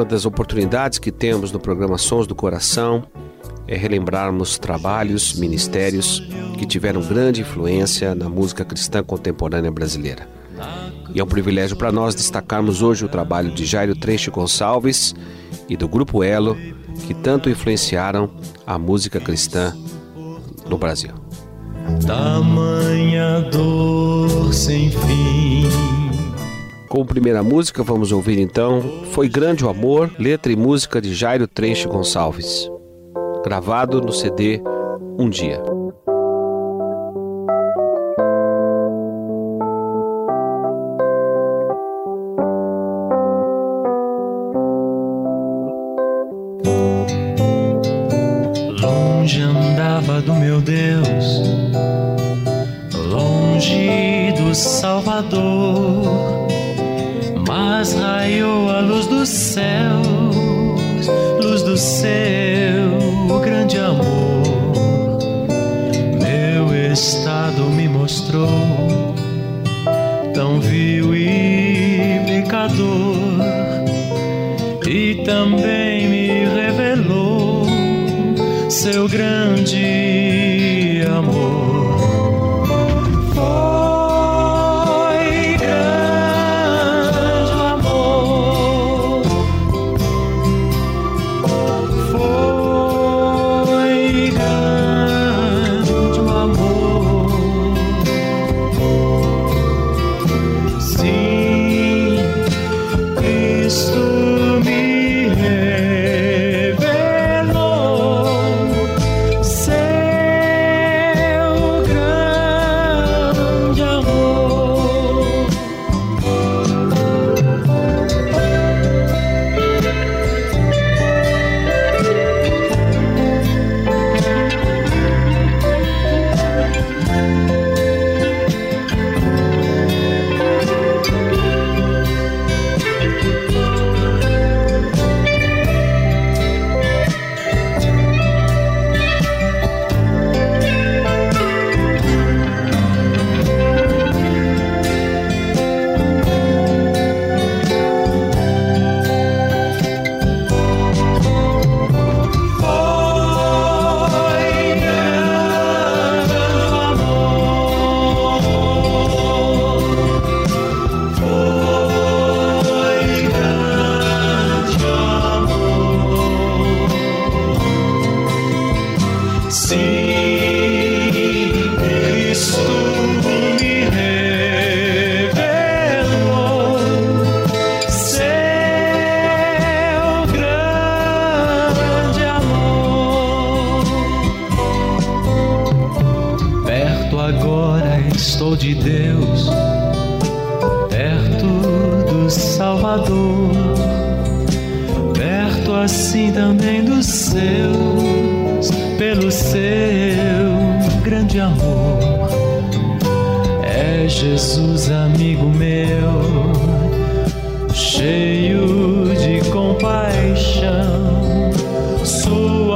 Uma das oportunidades que temos no programa Sons do Coração é relembrarmos trabalhos, ministérios que tiveram grande influência na música cristã contemporânea brasileira. E é um privilégio para nós destacarmos hoje o trabalho de Jairo Trecho Gonçalves e do Grupo Elo, que tanto influenciaram a música cristã no Brasil. Tamanha dor sem fim. Como primeira música, vamos ouvir então Foi Grande o Amor, letra e música de Jairo Trecho Gonçalves, gravado no CD Um Dia.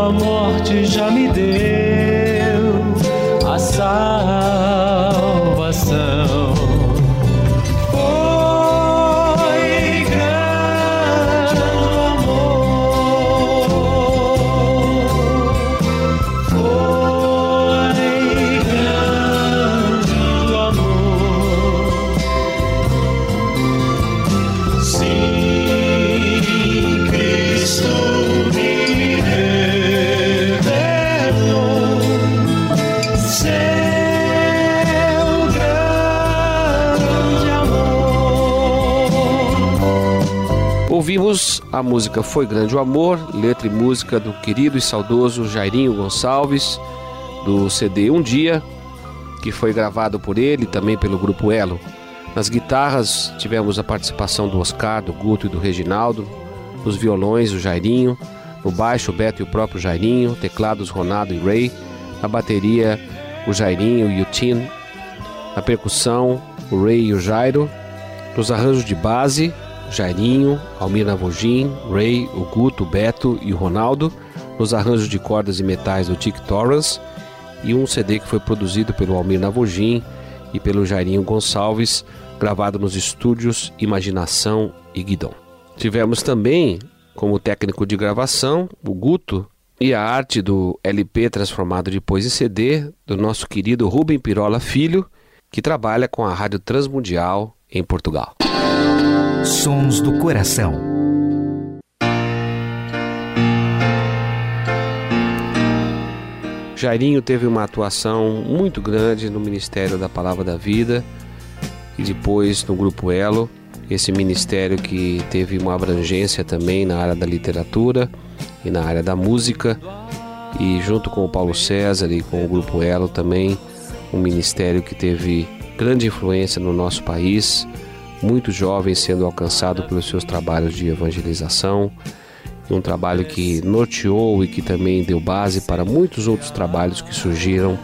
Sua morte já me deu A música Foi Grande o Amor, letra e música do querido e saudoso Jairinho Gonçalves, do CD Um Dia, que foi gravado por ele e também pelo Grupo Elo. Nas guitarras tivemos a participação do Oscar, do Guto e do Reginaldo, nos violões o Jairinho, no baixo o Beto e o próprio Jairinho, teclados Ronaldo e Ray, na bateria o Jairinho e o Tim, na percussão o Ray e o Jairo, nos arranjos de base Jairinho, Almir Navogin, Ray, o Guto, o Beto e o Ronaldo, nos arranjos de cordas e metais do Dick Torrance e um CD que foi produzido pelo Almir Navogin e pelo Jairinho Gonçalves, gravado nos estúdios Imaginação e Guidon. Tivemos também, como técnico de gravação, o Guto e a arte do LP transformado depois em CD do nosso querido Rubem Pirola Filho, que trabalha com a Rádio Transmundial em Portugal. Sons do Coração. Jairinho teve uma atuação muito grande no Ministério da Palavra da Vida e depois no Grupo Elo, esse ministério que teve uma abrangência também na área da literatura e na área da música e junto com o Paulo César e com o Grupo Elo também um ministério que teve grande influência no nosso país, muitos jovens sendo alcançados pelos seus trabalhos de evangelização um trabalho que norteou e que também deu base para muitos outros trabalhos que surgiram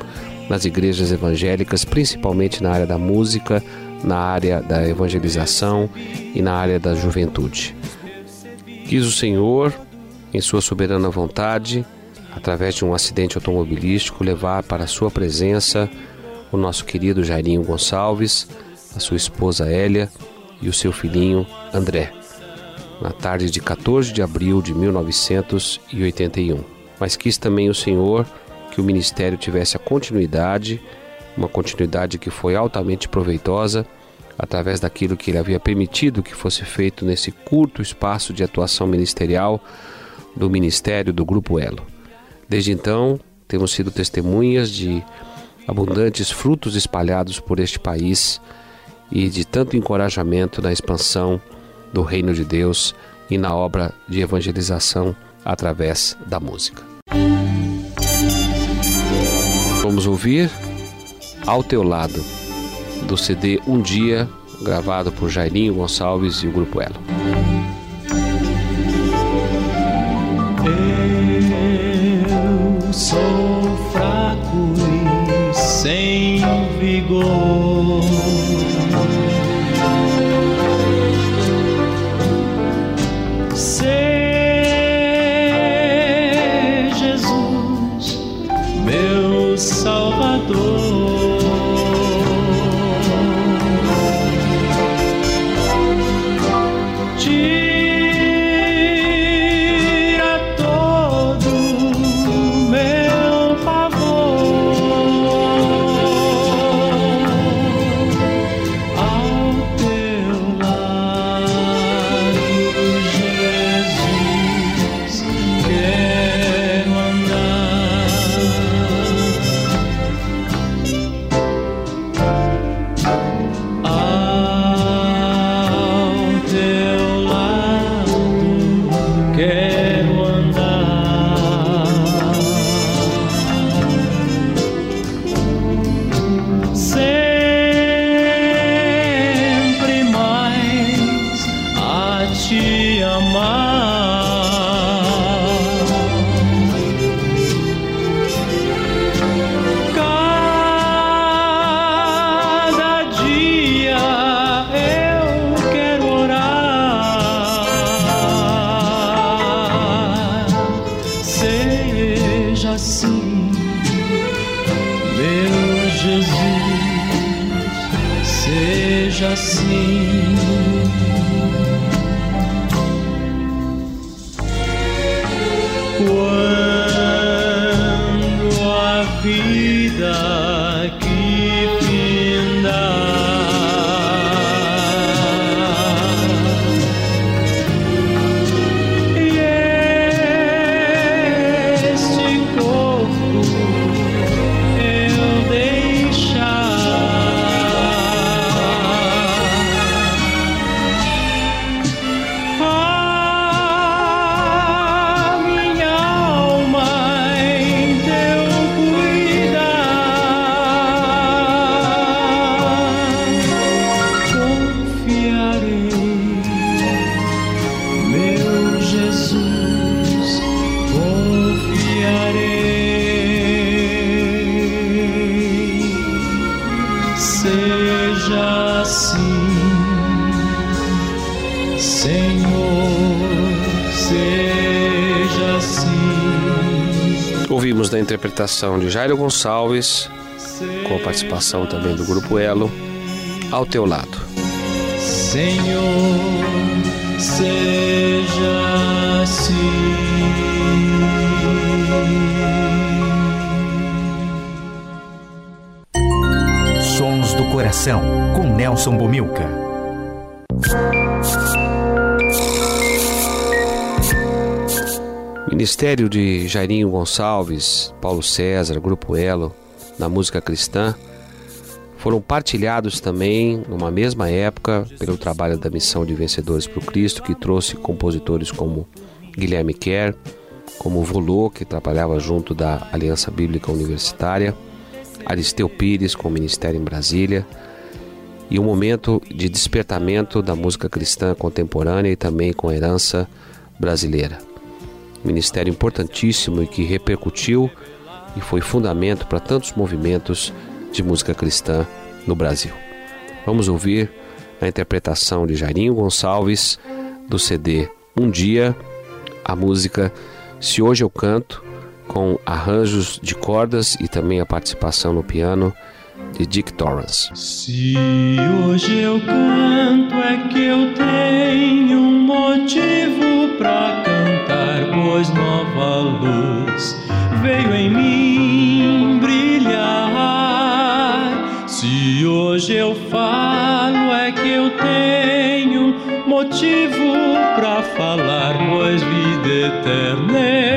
nas igrejas evangélicas, principalmente na área da música, na área da evangelização e na área da juventude. Quis o Senhor, em sua soberana vontade, através de um acidente automobilístico, levar para a sua presença o nosso querido Jairinho Gonçalves, a sua esposa Hélia e o seu filhinho André na tarde de 14 de abril de 1981. Mas quis também o Senhor que o ministério tivesse a continuidade, uma continuidade que foi altamente proveitosa, através daquilo que ele havia permitido que fosse feito nesse curto espaço de atuação ministerial do ministério do Grupo Elo. Desde então, temos sido testemunhas de abundantes frutos espalhados por este país e de tanto encorajamento na expansão do reino de Deus e na obra de evangelização através da música. Vamos ouvir Ao Teu Lado, do CD Um Dia, gravado por Jairinho Gonçalves e o Grupo Elo. Eu sou fraco e sem vigor. Ouvimos da interpretação de Jairo Gonçalves, com a participação também do Grupo Elo, Ao Teu Lado. Senhor, seja assim. Sons do Coração, com Nelson Bomilca. Ministério de Jairinho Gonçalves, Paulo César, Grupo Elo, na música cristã, foram partilhados também, numa mesma época, pelo trabalho da Missão de Vencedores para o Cristo, que trouxe compositores como Guilherme Kerr, como Volô, que trabalhava junto da Aliança Bíblica Universitária, Aristeu Pires, com o Ministério em Brasília, e um momento de despertamento da música cristã contemporânea e também com herança brasileira. Ministério importantíssimo e que repercutiu e foi fundamento para tantos movimentos de música cristã no Brasil. Vamos ouvir a interpretação de Jairinho Gonçalves do CD Um Dia, a música Se Hoje Eu Canto, com arranjos de cordas e também a participação no piano de Dick Torrance. Se hoje eu canto é que eu tenho um motivo veio em mim brilhar. Se hoje eu falo é que eu tenho motivo pra falar, pois vida eterna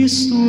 Cristo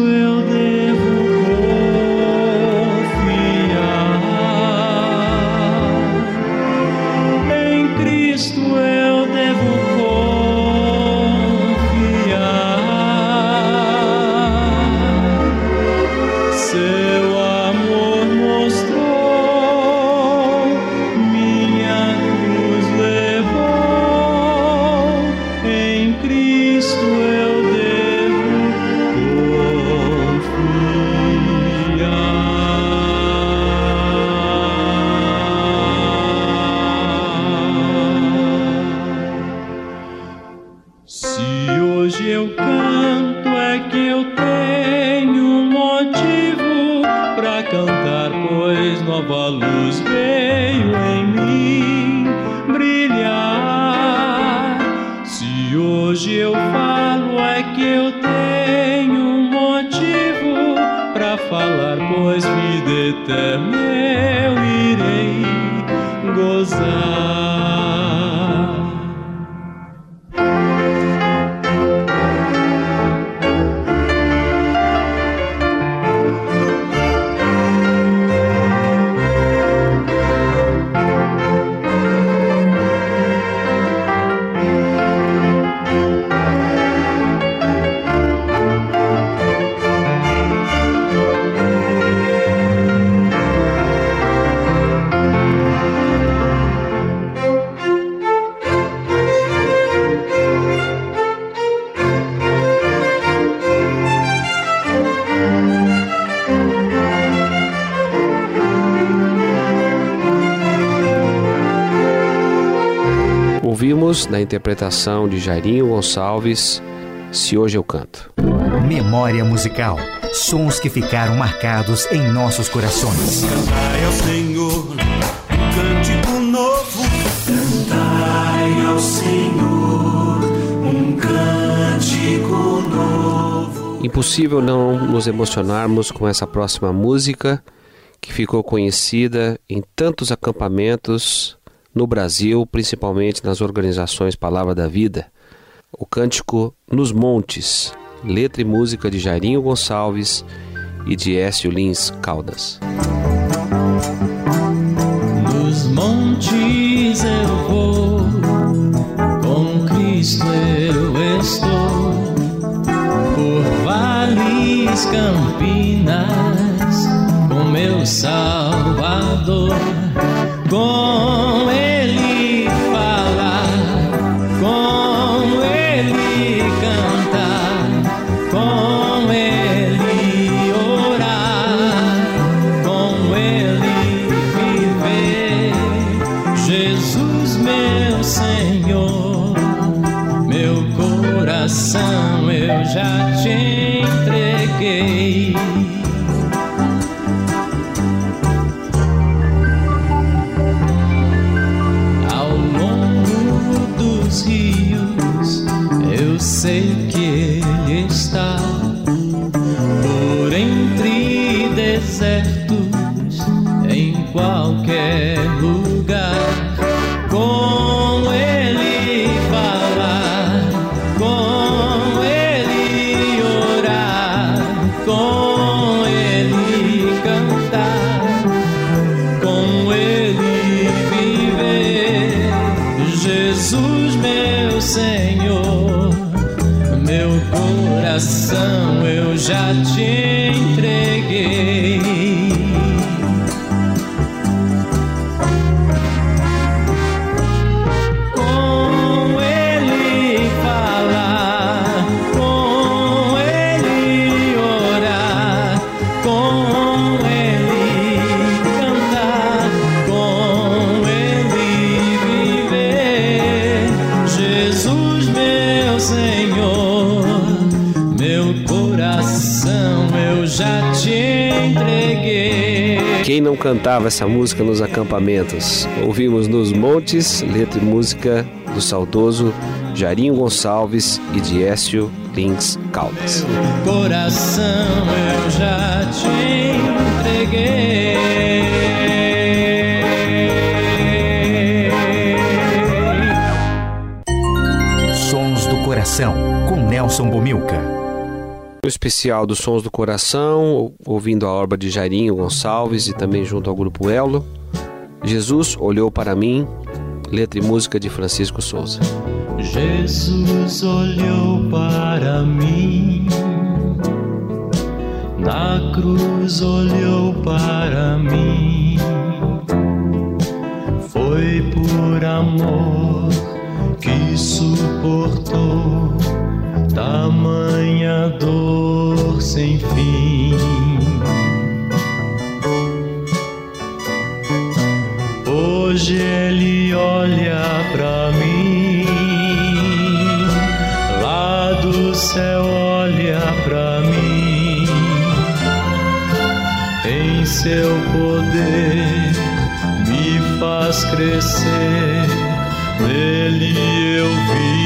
cantar, pois nova luz veio em mim brilhar. Se hoje eu falo é que eu tenho um motivo pra falar, pois vida eterna eu irei gozar. Ouvimos na interpretação de Jairinho Gonçalves, Se Hoje Eu Canto. Memória musical. Sons que ficaram marcados em nossos corações. Cantai ao Senhor um cântico novo. Cantai ao Senhor um cântico novo. Impossível não nos emocionarmos com essa próxima música que ficou conhecida em tantos acampamentos no Brasil, principalmente nas organizações Palavra da Vida. O cântico Nos Montes, letra e música de Jairinho Gonçalves e de Écio Lins Caldas. Nos montes eu vou, com Cristo eu estou, por vales, campinas, com meu Salvador, eu cantava essa música nos acampamentos? Ouvimos nos Montes, letra e música do saudoso Jairinho Gonçalves e de Écio Lins Caldas. Coração eu já te entreguei. Sons do Coração, com Nelson Bomilca. Especial dos Sons do Coração, ouvindo a obra de Jairinho Gonçalves e também junto ao grupo Elo, Jesus olhou para mim, letra e música de Francisco Souza. Jesus olhou para mim, na cruz olhou para mim, foi por amor que suportou tamanha dor sem fim. Hoje ele olha pra mim, lá do céu olha pra mim, em seu poder me faz crescer, nele eu vivo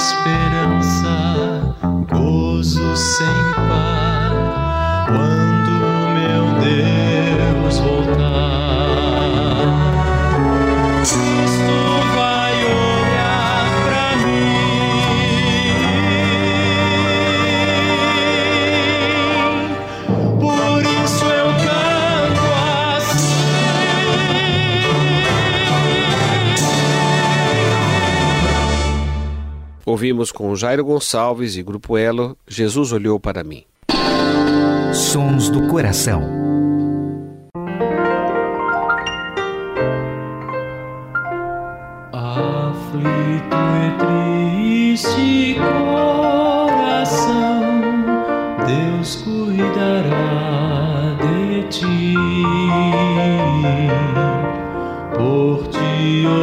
esperança, Ouvimos com Jairo Gonçalves e Grupo Elo, Jesus olhou para mim. Sons do coração. Aflito e triste coração, Deus cuidará de ti. Por ti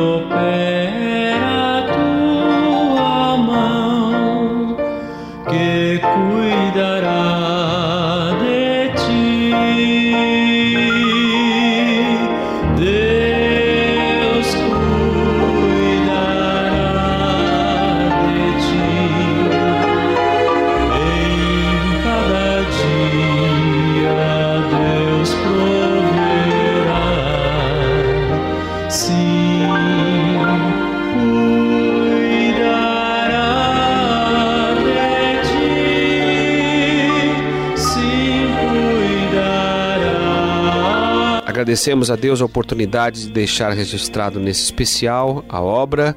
Agradecemos a Deus a oportunidade de deixar registrado nesse especial a obra,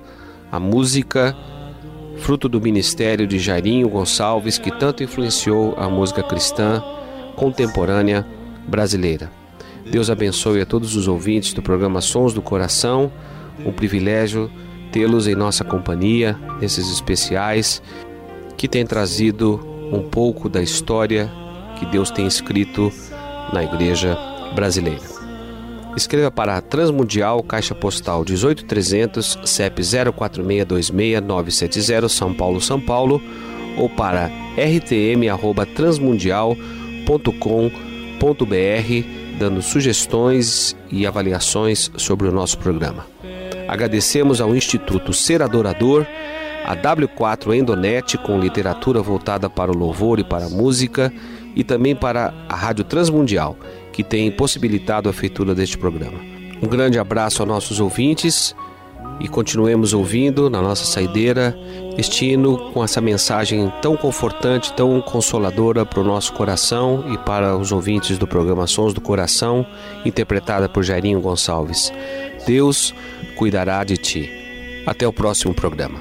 a música, fruto do ministério de Jairinho Gonçalves, que tanto influenciou a música cristã contemporânea brasileira. Deus abençoe a todos os ouvintes do programa Sons do Coração. Um privilégio tê-los em nossa companhia nesses especiais que tem trazido um pouco da história que Deus tem escrito na igreja brasileira. Escreva para Transmundial, Caixa Postal 18300, CEP 04626970, São Paulo, São Paulo, ou para rtm@transmundial.com.br, dando sugestões e avaliações sobre o nosso programa. Agradecemos ao Instituto Ser Adorador, a W4 Endonet com literatura voltada para o louvor e para a música e também para a Rádio Transmundial que tem possibilitado a feitura deste programa. Um grande abraço aos nossos ouvintes e continuemos ouvindo na nossa saideira este hino com essa mensagem tão confortante, tão consoladora para o nosso coração e para os ouvintes do programa Sons do Coração, interpretada por Jairinho Gonçalves. Deus cuidará de ti. Até o próximo programa.